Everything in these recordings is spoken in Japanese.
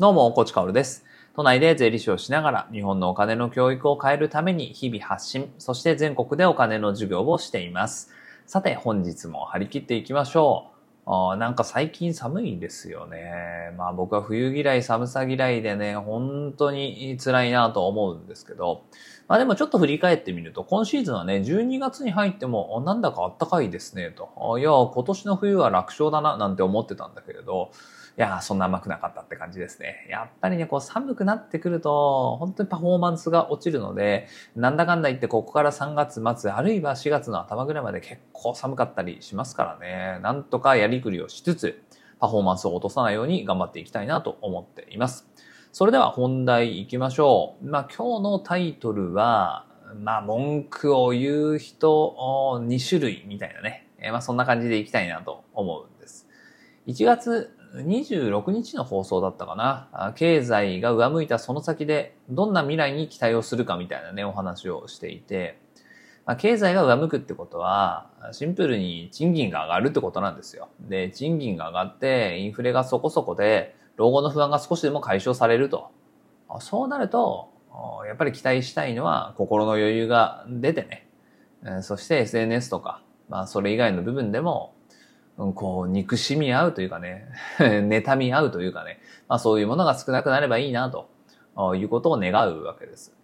どうも、コチカオルです。都内で税理士をしながら日本のお金の教育を変えるために日々発信、そして全国でお金の授業をしています。さて、本日も張り切っていきましょう。なんか最近寒いんですよね。まあ僕は冬嫌い、寒さ嫌いでね、本当に辛いなと思うんですけど、まあでもちょっと振り返ってみると、今シーズンはね、12月に入っても、なんだか暖かいですね、と。いや、今年の冬は楽勝だな、なんて思ってたんだけれど、いや、そんな甘くなかったって感じですね。やっぱりね、こう寒くなってくると、本当にパフォーマンスが落ちるので、なんだかんだ言ってここから3月末、あるいは4月の頭ぐらいまで結構寒かったりしますからね。なんとかやりくりをしつつ、パフォーマンスを落とさないように頑張っていきたいなと思っています。それでは本題行きましょう。まあ今日のタイトルは、まあ文句を言う人2種類みたいなね。えまあそんな感じでいきたいなと思うんです。1月26日の放送だったかな。経済が上向いたその先でどんな未来に期待をするかみたいなね、お話をしていて、まあ、経済が上向くってことは、シンプルに賃金が上がるってことなんですよ。で、賃金が上がって、インフレがそこそこで、老後の不安が少しでも解消されると。そうなると、やっぱり期待したいのは心の余裕が出てね。そして SNS とか、まあそれ以外の部分でも、こう、憎しみ合うというかね、妬み合うというかね、まあそういうものが少なくなればいいなということを願うわけです。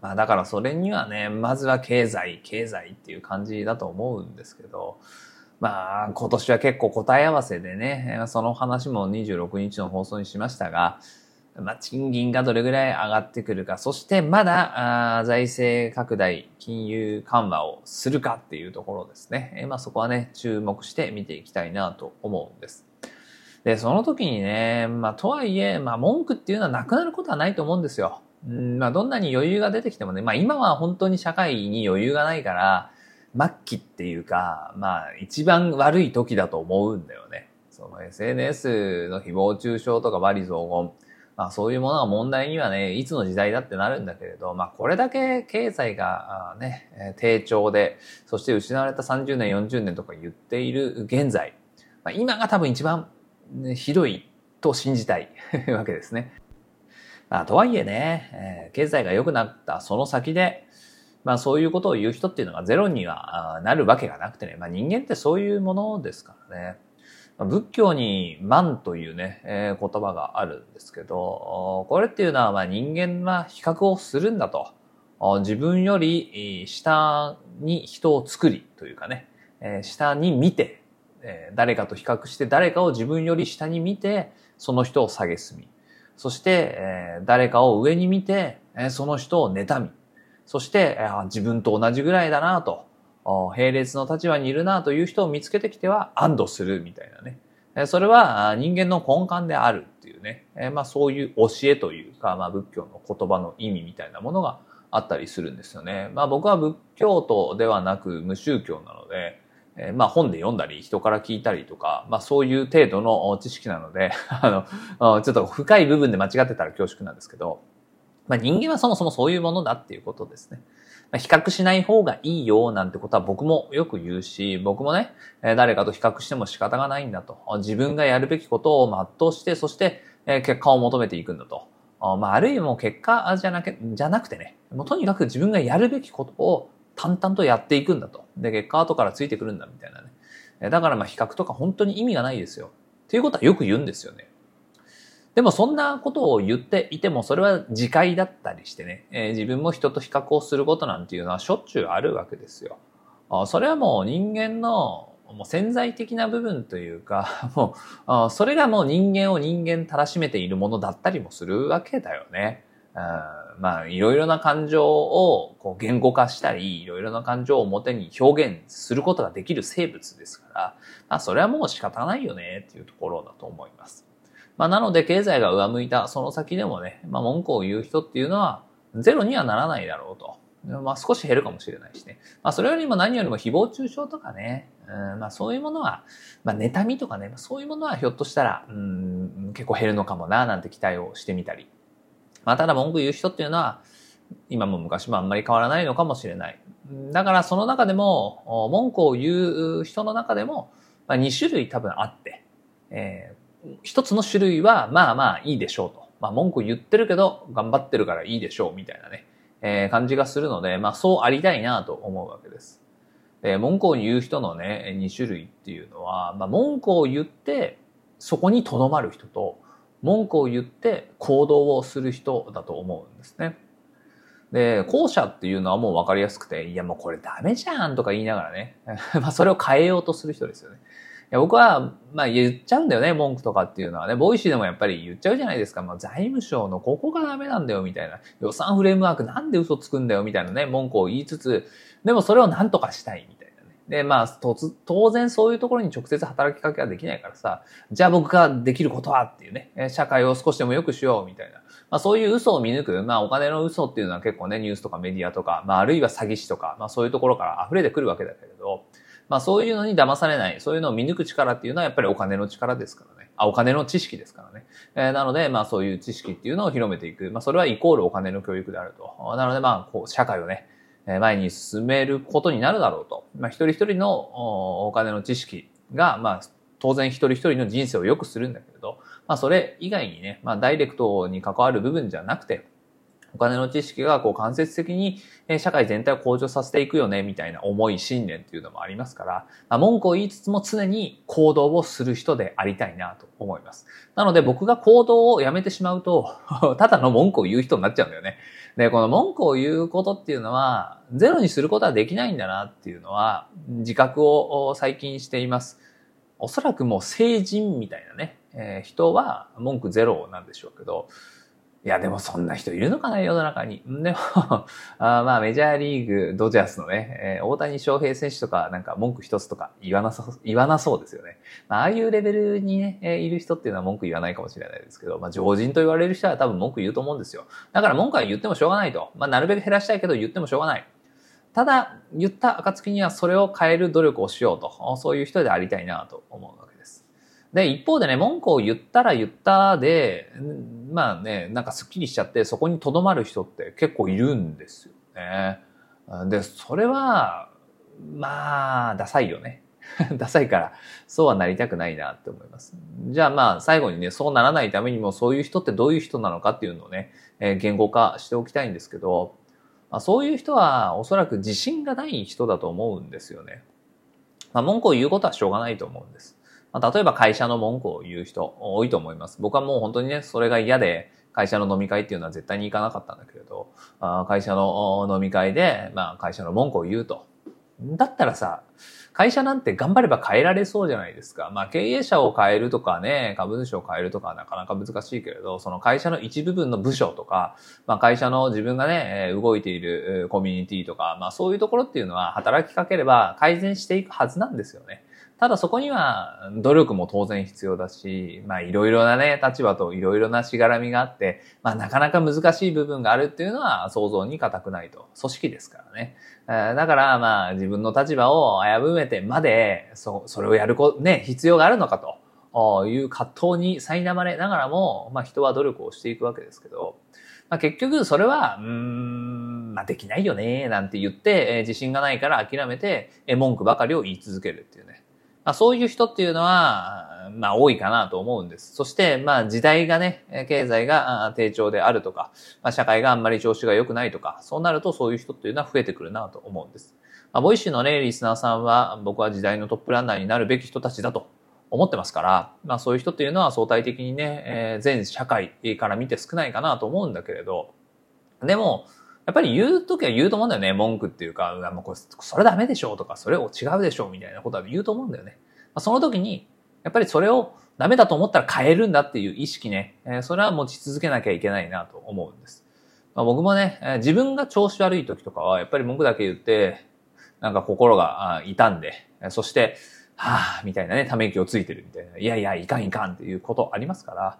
まあだからそれにはね、まずは経済、経済っていう感じだと思うんですけど、まあ今年は結構答え合わせでね、その話も26日の放送にしましたが、まあ賃金がどれぐらい上がってくるか、そしてまだあ財政拡大、金融緩和をするかっていうところですね。えまあそこはね、注目して見ていきたいなと思うんです。で、その時にね、まあとはいえ、まあ文句っていうのはなくなることはないと思うんですよ。うんまあどんなに余裕が出てきてもね、まあ今は本当に社会に余裕がないから、末期っていうか、まあ一番悪い時だと思うんだよね。その SNS の誹謗中傷とか罵詈雑言、まあそういうものが問題にはね、いつの時代だってなるんだけれど、まあこれだけ経済がね、低調で、そして失われた30年、40年とか言っている現在、まあ、今が多分一番ねひどいと信じたい わけですね。まあとはいえね、えー経済が良くなったその先で、まあそういうことを言う人っていうのがゼロにはなるわけがなくてね、まあ人間ってそういうものですからね。仏教に万というね、えー言葉があるんですけど、これっていうのはまあ人間は比較をするんだと。自分より下に人を作りというかね、えー下に見て、えー誰かと比較して誰かを自分より下に見て、その人を下げすみ。そして、えー誰かを上に見て、えーその人を妬み。そして、あー自分と同じぐらいだなと、並列の立場にいるなという人を見つけてきては安堵するみたいなね。それは人間の根幹であるっていうね。まあそういう教えというか、まあ仏教の言葉の意味みたいなものがあったりするんですよね。まあ僕は仏教徒ではなく無宗教なので、まあ本で読んだり人から聞いたりとか、まあそういう程度の知識なので、あの、ちょっと深い部分で間違ってたら恐縮なんですけど、まあ人間はそもそもそういうものだっていうことですね。まあ比較しない方がいいよなんてことは僕もよく言うし、僕もね、誰かと比較しても仕方がないんだと。自分がやるべきことを全うして、そして、結果を求めていくんだと。まあ、あるいはもう結果じゃなくじゃなくてね、もうとにかく自分がやるべきことを淡々とやっていくんだと。で、結果後からついてくるんだみたいなね。だからまあ比較とか本当に意味がないですよ。っていうことはよく言うんですよね。でもそんなことを言っていても、それは自戒だったりしてね、えー自分も人と比較をすることなんていうのはしょっちゅうあるわけですよ。あそれはもう人間のもう潜在的な部分というか、もう、あそれがもう人間を人間たらしめているものだったりもするわけだよね。うんまあ、いろいろな感情をこう言語化したり、いろいろな感情を表に表現することができる生物ですから、まあ、それはもう仕方ないよねっていうところだと思います。まあ、なので、経済が上向いたその先でもね、まあ、文句を言う人っていうのは、ゼロにはならないだろうと。まあ、少し減るかもしれないしね。まあ、それよりも何よりも誹謗中傷とかね、うん、まあ、そういうものは、まあ、妬みとかね、そういうものはひょっとしたら、うん、結構減るのかもな、なんて期待をしてみたり。まあ、ただ文句言う人っていうのは、今も昔もあんまり変わらないのかもしれない。だからその中でも、文句を言う人の中でも、まあ、2種類多分あって、え一つの種類はまあまあいいでしょうと。まあ文句言ってるけど頑張ってるからいいでしょうみたいなね、えー、感じがするので、まあそうありたいなと思うわけです。で、文句を言う人のね、2種類っていうのは、まあ文句を言ってそこに留まる人と、文句を言って行動をする人だと思うんですね。で、後者っていうのはもう分かりやすくて、いやもうこれダメじゃんとか言いながらね、まあそれを変えようとする人ですよね。いや僕は、まあ言っちゃうんだよね、文句とかっていうのはね。ボイシーでもやっぱり言っちゃうじゃないですか。まあ財務省のここがダメなんだよ、みたいな。予算フレームワークなんで嘘つくんだよ、みたいなね、文句を言いつつ、でもそれを何とかしたい、みたいなね。で、まあ、当然そういうところに直接働きかけはできないからさ、じゃあ僕ができることはっていうね、社会を少しでも良くしよう、みたいな。まあそういう嘘を見抜く、まあお金の嘘っていうのは結構ね、ニュースとかメディアとか、まああるいは詐欺師とか、まあそういうところから溢れてくるわけだけれど、まあそういうのに騙されない、そういうのを見抜く力っていうのはやっぱりお金の力ですからね。あ、お金の知識ですからね。えー、なので、まあそういう知識っていうのを広めていく。まあそれはイコールお金の教育であると。なのでまあ、こう、社会をね、前に進めることになるだろうと。まあ一人一人のお金の知識が、まあ当然一人一人の人生を良くするんだけれど、まあそれ以外にね、まあダイレクトに関わる部分じゃなくて、お金の知識がこう間接的に社会全体を向上させていくよね、みたいな思い、信念っていうのもありますから、まあ、文句を言いつつも常に行動をする人でありたいなと思います。なので僕が行動をやめてしまうと ただの文句を言う人になっちゃうんだよね。で、この文句を言うことっていうのは、ゼロにすることはできないんだなっていうのは、自覚を最近しています。おそらくもう成人みたいなね、えー、人は文句ゼロなんでしょうけど、いや、でもそんな人いるのかな、世の中に。でも あまあ、メジャーリーグ、ドジャースのね、えー、大谷翔平選手とか、なんか文句一つとか言わなそう、言わなそうですよね。まあ、ああいうレベルにね、えー、いる人っていうのは文句言わないかもしれないですけど、まあ、常人と言われる人は多分文句言うと思うんですよ。だから文句は言ってもしょうがないと。まあ、なるべく減らしたいけど言ってもしょうがない。ただ、言った暁にはそれを変える努力をしようと。そういう人でありたいなと思うわけです。で、一方でね、文句を言ったら言ったで、まあね、なんかスッキリしちゃってそこに留まる人って結構いるんですよね。で、それは、まあ、ダサいよね。ダサいから、そうはなりたくないなって思います。じゃあまあ、最後にね、そうならないためにも、そういう人ってどういう人なのかっていうのをね、えー、言語化しておきたいんですけど、まあ、そういう人はおそらく自信がない人だと思うんですよね。まあ、文句を言うことはしょうがないと思うんです。ま、例えば会社の文句を言う人多いと思います。僕はもう本当にね、それが嫌で、会社の飲み会っていうのは絶対に行かなかったんだけれど、あ会社の飲み会で、まあ会社の文句を言うと。だったらさ、会社なんて頑張れば変えられそうじゃないですか。まあ経営者を変えるとかね、株主を変えるとかなかなか難しいけれど、その会社の一部分の部署とか、まあ会社の自分がね、動いているコミュニティとか、まあそういうところっていうのは働きかければ改善していくはずなんですよね。ただそこには努力も当然必要だし、まあいろいろなね、立場といろいろなしがらみがあって、まあなかなか難しい部分があるっていうのは想像に難くないと。組織ですからね。だからまあ自分の立場を危ぶめてまで、そ、それをやるこ、ね、必要があるのかという葛藤に苛まれながらも、まあ人は努力をしていくわけですけど、まあ、結局それは、うん、まあ、できないよね、なんて言って、えー、自信がないから諦めて、えー、文句ばかりを言い続けるっていうね。まあ、そういう人っていうのは、まあ多いかなと思うんです。そして、まあ時代がね、経済が低調であるとか、まあ社会があんまり調子が良くないとか、そうなるとそういう人っていうのは増えてくるなと思うんです。まあ、ボイシーのね、リスナーさんは、僕は時代のトップランナーになるべき人たちだと思ってますから、まあそういう人っていうのは相対的にね、えー、全社会から見て少ないかなと思うんだけれど、でも、やっぱり言うときは言うと思うんだよね。文句っていうか、もうこれ、それダメでしょとか、それを違うでしょみたいなことは言うと思うんだよね。まあ、その時に、やっぱりそれをダメだと思ったら変えるんだっていう意識ね、えー、それは持ち続けなきゃいけないなと思うんです。まあ、僕もね、えー、自分が調子悪い時とかは、やっぱり文句だけ言って、なんか心が痛んで、そして、はぁ、みたいなね、ため息をついてるみたいな、いやいや、いかんいかんっていうことありますから、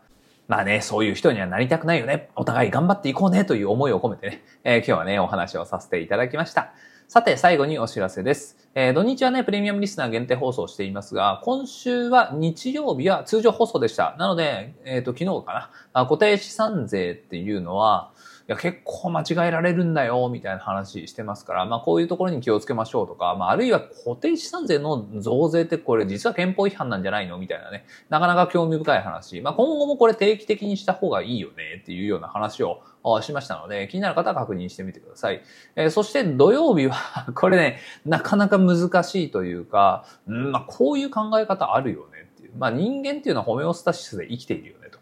まあね、そういう人にはなりたくないよね。お互い頑張っていこうねという思いを込めてね、えー、今日はね、お話をさせていただきました。さて、最後にお知らせです。えー、土日はね、プレミアムリスナー限定放送していますが、今週は日曜日は通常放送でした。なので、えっ、ー、と、昨日かな。固定資産税っていうのは、や、結構間違えられるんだよ、みたいな話してますから、まあこういうところに気をつけましょうとか、まああるいは固定資産税の増税ってこれ実は憲法違反なんじゃないの？みたいなね、なかなか興味深い話。まあ今後もこれ定期的にした方がいいよね、っていうような話をしましたので、気になる方は確認してみてください。えー、そして土曜日はこれね、なかなか難しいというか、うん、まあこういう考え方あるよね。まあ人間っていうのはホメオスタシスで生きているよねと。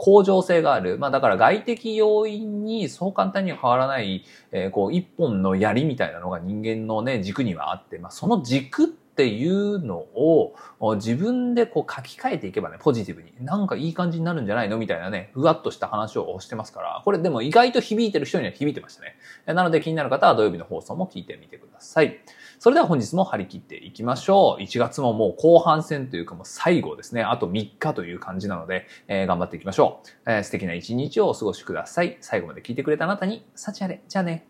向上性がある。まあだから外的要因にそう簡単には変わらない、えー、こう一本の槍みたいなのが人間のね、軸にはあって、まあその軸ってっていうのを自分でこう書き換えていけばね、ポジティブに。なんかいい感じになるんじゃないのみたいなね、ふわっとした話をしてますから、これでも意外と響いてる人には響いてましたね。なので気になる方は土曜日の放送も聞いてみてください。それでは本日も張り切っていきましょう。1月ももう後半戦というかもう最後ですね。あと3日という感じなので、えー、頑張っていきましょう、えー。素敵な一日をお過ごしください。最後まで聞いてくれたあなたに、幸あれ。じゃあね。